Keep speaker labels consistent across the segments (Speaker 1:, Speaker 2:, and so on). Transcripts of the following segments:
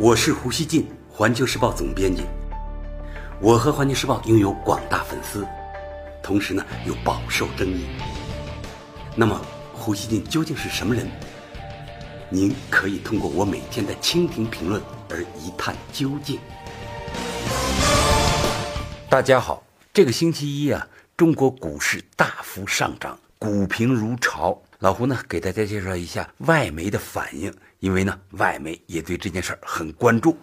Speaker 1: 我是胡锡进，环球时报总编辑。我和环球时报拥有广大粉丝，同时呢又饱受争议。那么，胡锡进究竟是什么人？您可以通过我每天的蜻蜓评论而一探究竟。大家好，这个星期一啊，中国股市大幅上涨，股评如潮。老胡呢，给大家介绍一下外媒的反应，因为呢，外媒也对这件事儿很关注。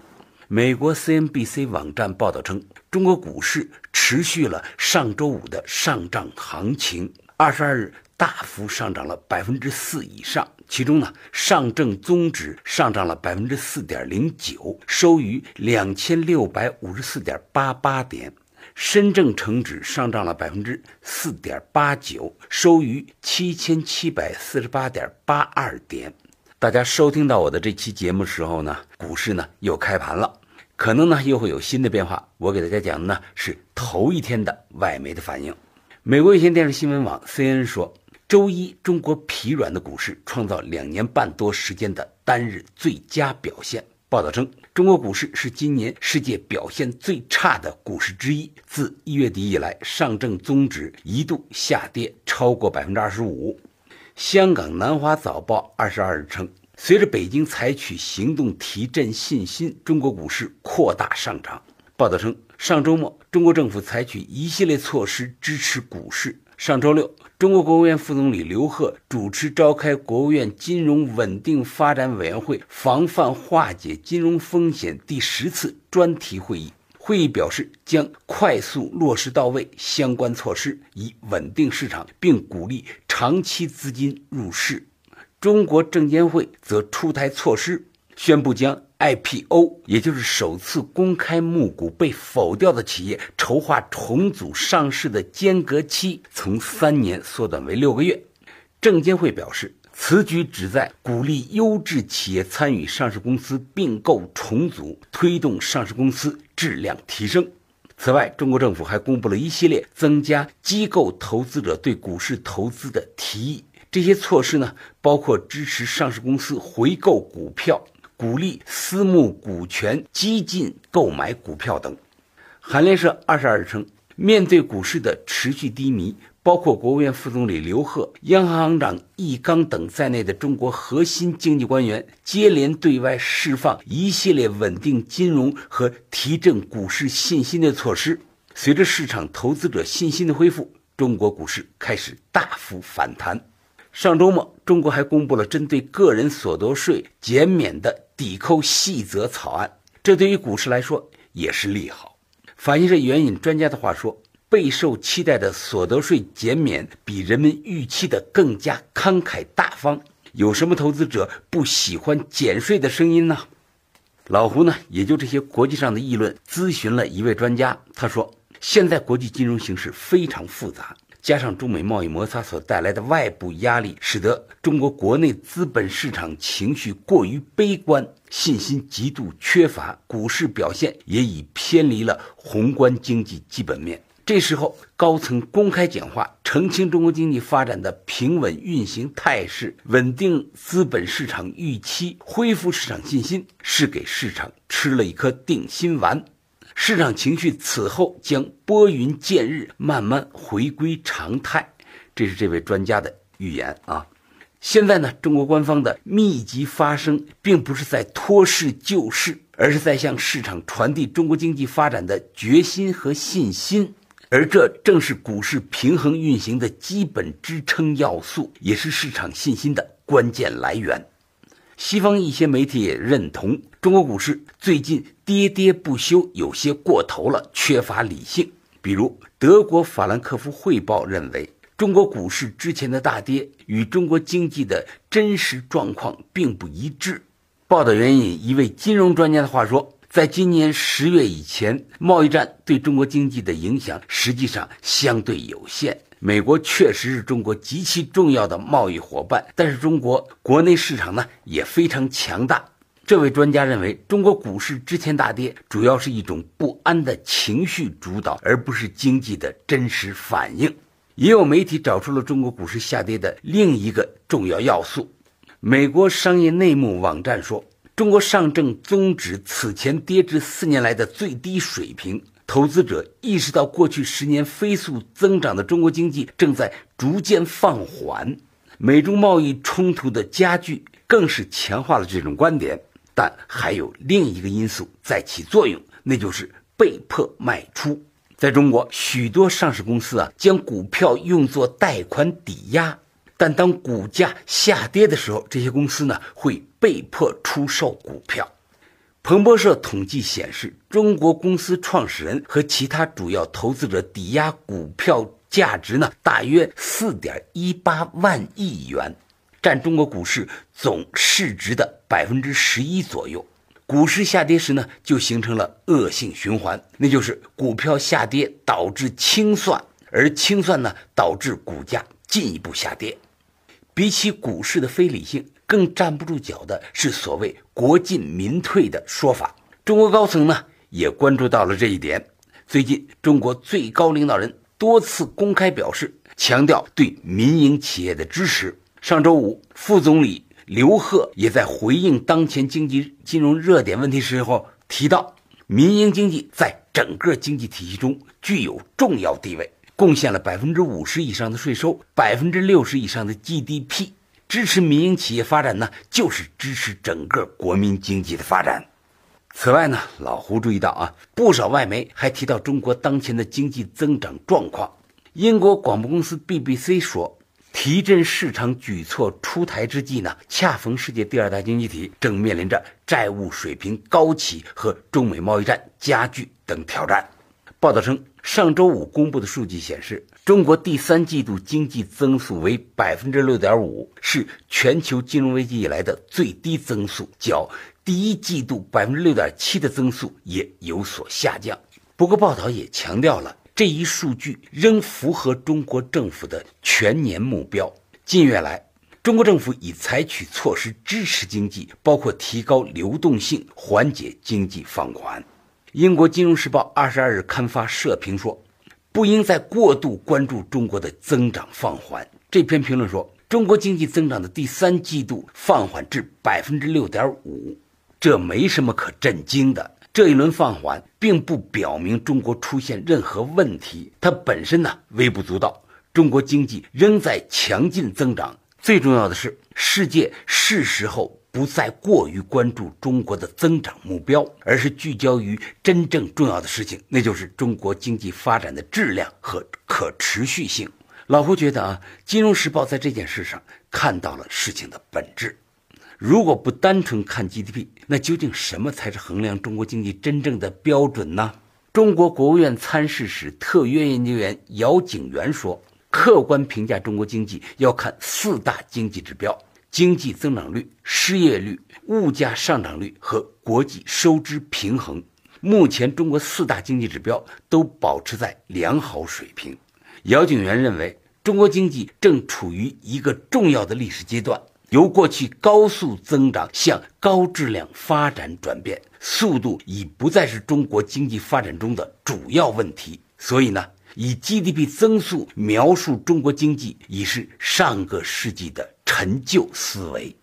Speaker 1: 美国 CNBC 网站报道称，中国股市持续了上周五的上涨行情，二十二日大幅上涨了百分之四以上。其中呢，上证综指上涨了百分之四点零九，收于两千六百五十四点八八点。深证成指上涨了百分之四点八九，收于七千七百四十八点八二点。大家收听到我的这期节目时候呢，股市呢又开盘了，可能呢又会有新的变化。我给大家讲的呢是头一天的外媒的反应。美国有线电视新闻网 CNN 说，周一中国疲软的股市创造两年半多时间的单日最佳表现。报道称，中国股市是今年世界表现最差的股市之一。自一月底以来，上证综指一度下跌超过百分之二十五。香港南华早报二十二日称，随着北京采取行动提振信心，中国股市扩大上涨。报道称，上周末中国政府采取一系列措施支持股市。上周六，中国国务院副总理刘鹤主持召开国务院金融稳定发展委员会防范化解金融风险第十次专题会议。会议表示，将快速落实到位相关措施，以稳定市场，并鼓励长期资金入市。中国证监会则出台措施，宣布将。IPO，也就是首次公开募股被否掉的企业筹划重组上市的间隔期，从三年缩短为六个月。证监会表示，此举旨在鼓励优质企业参与上市公司并购重组，推动上市公司质量提升。此外，中国政府还公布了一系列增加机构投资者对股市投资的提议。这些措施呢，包括支持上市公司回购股票。鼓励私募股权激进购买股票等。韩联社二十二日称，面对股市的持续低迷，包括国务院副总理刘鹤、央行行长易纲等在内的中国核心经济官员接连对外释放一系列稳定金融和提振股市信心的措施。随着市场投资者信心的恢复，中国股市开始大幅反弹。上周末，中国还公布了针对个人所得税减免的。抵扣细则草案，这对于股市来说也是利好。法新社援引专家的话说，备受期待的所得税减免比人们预期的更加慷慨大方。有什么投资者不喜欢减税的声音呢？老胡呢，也就这些国际上的议论，咨询了一位专家，他说，现在国际金融形势非常复杂。加上中美贸易摩擦所带来的外部压力，使得中国国内资本市场情绪过于悲观，信心极度缺乏，股市表现也已偏离了宏观经济基本面。这时候，高层公开讲话，澄清中国经济发展的平稳运行态势，稳定资本市场预期，恢复市场信心，是给市场吃了一颗定心丸。市场情绪此后将拨云见日，慢慢回归常态，这是这位专家的预言啊。现在呢，中国官方的密集发声，并不是在托市救市，而是在向市场传递中国经济发展的决心和信心，而这正是股市平衡运行的基本支撑要素，也是市场信心的关键来源。西方一些媒体也认同，中国股市最近跌跌不休，有些过头了，缺乏理性。比如，德国法兰克福汇报认为，中国股市之前的大跌与中国经济的真实状况并不一致。报道援引一位金融专家的话说，在今年十月以前，贸易战对中国经济的影响实际上相对有限。美国确实是中国极其重要的贸易伙伴，但是中国国内市场呢也非常强大。这位专家认为，中国股市之前大跌主要是一种不安的情绪主导，而不是经济的真实反应。也有媒体找出了中国股市下跌的另一个重要要素。美国商业内幕网站说，中国上证综指此前跌至四年来的最低水平，投资者意识到过去十年飞速增长的中国经济正在逐渐放缓。美中贸易冲突的加剧更是强化了这种观点。但还有另一个因素在起作用，那就是被迫卖出。在中国，许多上市公司啊将股票用作贷款抵押，但当股价下跌的时候，这些公司呢会被迫出售股票。彭博社统计显示，中国公司创始人和其他主要投资者抵押股票价值呢大约四点一八万亿元。占中国股市总市值的百分之十一左右。股市下跌时呢，就形成了恶性循环，那就是股票下跌导致清算，而清算呢导致股价进一步下跌。比起股市的非理性，更站不住脚的是所谓“国进民退”的说法。中国高层呢也关注到了这一点。最近，中国最高领导人多次公开表示，强调对民营企业的支持。上周五，副总理刘鹤也在回应当前经济金融热点问题时候提到，民营经济在整个经济体系中具有重要地位，贡献了百分之五十以上的税收，百分之六十以上的 GDP。支持民营企业发展呢，就是支持整个国民经济的发展。此外呢，老胡注意到啊，不少外媒还提到中国当前的经济增长状况。英国广播公司 BBC 说。提振市场举措出台之际呢，恰逢世界第二大经济体正面临着债务水平高企和中美贸易战加剧等挑战。报道称，上周五公布的数据显示，中国第三季度经济增速为百分之六点五，是全球金融危机以来的最低增速，较第一季度百分之六点七的增速也有所下降。不过，报道也强调了。这一数据仍符合中国政府的全年目标。近月来，中国政府已采取措施支持经济，包括提高流动性、缓解经济放缓。英国《金融时报》二十二日刊发社评说：“不应再过度关注中国的增长放缓。”这篇评论说，中国经济增长的第三季度放缓至百分之六点五，这没什么可震惊的。这一轮放缓并不表明中国出现任何问题，它本身呢微不足道。中国经济仍在强劲增长。最重要的是，世界是时候不再过于关注中国的增长目标，而是聚焦于真正重要的事情，那就是中国经济发展的质量和可持续性。老胡觉得啊，《金融时报》在这件事上看到了事情的本质。如果不单纯看 GDP，那究竟什么才是衡量中国经济真正的标准呢？中国国务院参事室特约研究员姚景元说：“客观评价中国经济要看四大经济指标：经济增长率、失业率、物价上涨率和国际收支平衡。目前，中国四大经济指标都保持在良好水平。”姚景元认为，中国经济正处于一个重要的历史阶段。由过去高速增长向高质量发展转变，速度已不再是中国经济发展中的主要问题。所以呢，以 GDP 增速描述中国经济已是上个世纪的陈旧思维。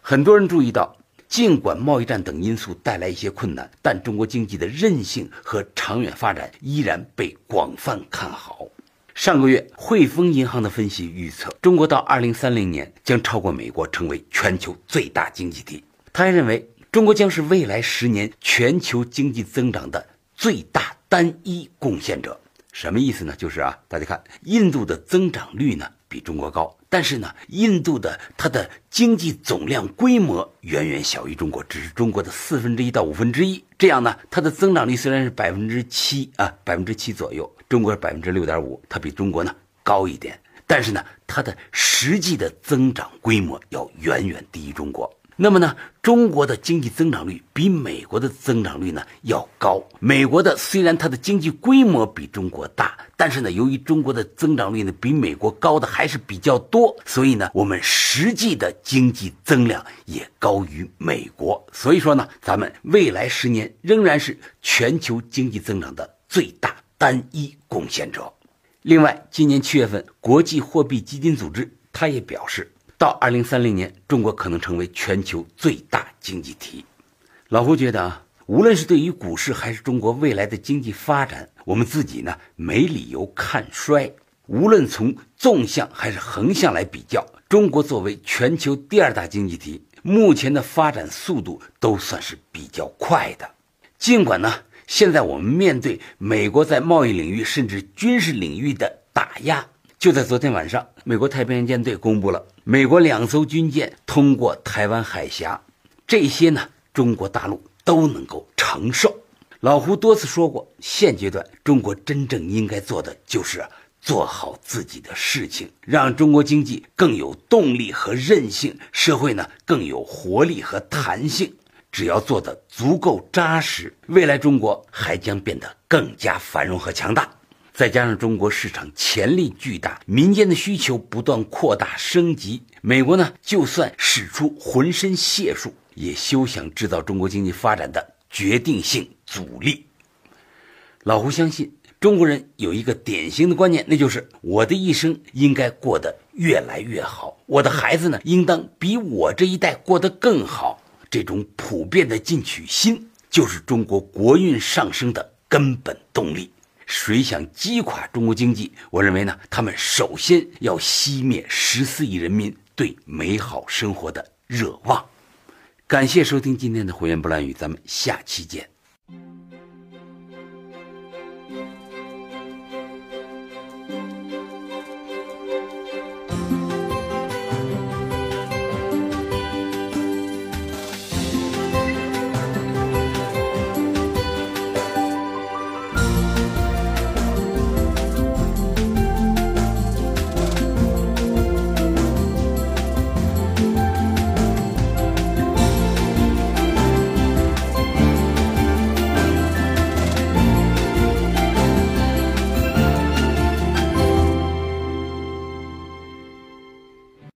Speaker 1: 很多人注意到，尽管贸易战等因素带来一些困难，但中国经济的韧性和长远发展依然被广泛看好。上个月，汇丰银行的分析预测，中国到二零三零年将超过美国，成为全球最大经济体。他还认为，中国将是未来十年全球经济增长的最大单一贡献者。什么意思呢？就是啊，大家看，印度的增长率呢比中国高，但是呢，印度的它的经济总量规模远远小于中国，只是中国的四分之一到五分之一。这样呢，它的增长率虽然是百分之七啊，百分之七左右。中国是百分之六点五，它比中国呢高一点，但是呢，它的实际的增长规模要远远低于中国。那么呢，中国的经济增长率比美国的增长率呢要高。美国的虽然它的经济规模比中国大，但是呢，由于中国的增长率呢比美国高的还是比较多，所以呢，我们实际的经济增量也高于美国。所以说呢，咱们未来十年仍然是全球经济增长的最大。单一贡献者。另外，今年七月份，国际货币基金组织他也表示，到二零三零年，中国可能成为全球最大经济体。老胡觉得啊，无论是对于股市还是中国未来的经济发展，我们自己呢没理由看衰。无论从纵向还是横向来比较，中国作为全球第二大经济体，目前的发展速度都算是比较快的。尽管呢，现在我们面对美国在贸易领域甚至军事领域的打压，就在昨天晚上，美国太平洋舰队公布了美国两艘军舰通过台湾海峡，这些呢。中国大陆都能够承受。老胡多次说过，现阶段中国真正应该做的就是做好自己的事情，让中国经济更有动力和韧性，社会呢更有活力和弹性。只要做得足够扎实，未来中国还将变得更加繁荣和强大。再加上中国市场潜力巨大，民间的需求不断扩大升级，美国呢就算使出浑身解数。也休想制造中国经济发展的决定性阻力。老胡相信，中国人有一个典型的观念，那就是我的一生应该过得越来越好，我的孩子呢，应当比我这一代过得更好。这种普遍的进取心，就是中国国运上升的根本动力。谁想击垮中国经济？我认为呢，他们首先要熄灭十四亿人民对美好生活的热望。感谢收听今天的《胡言不乱语》，咱们下期见。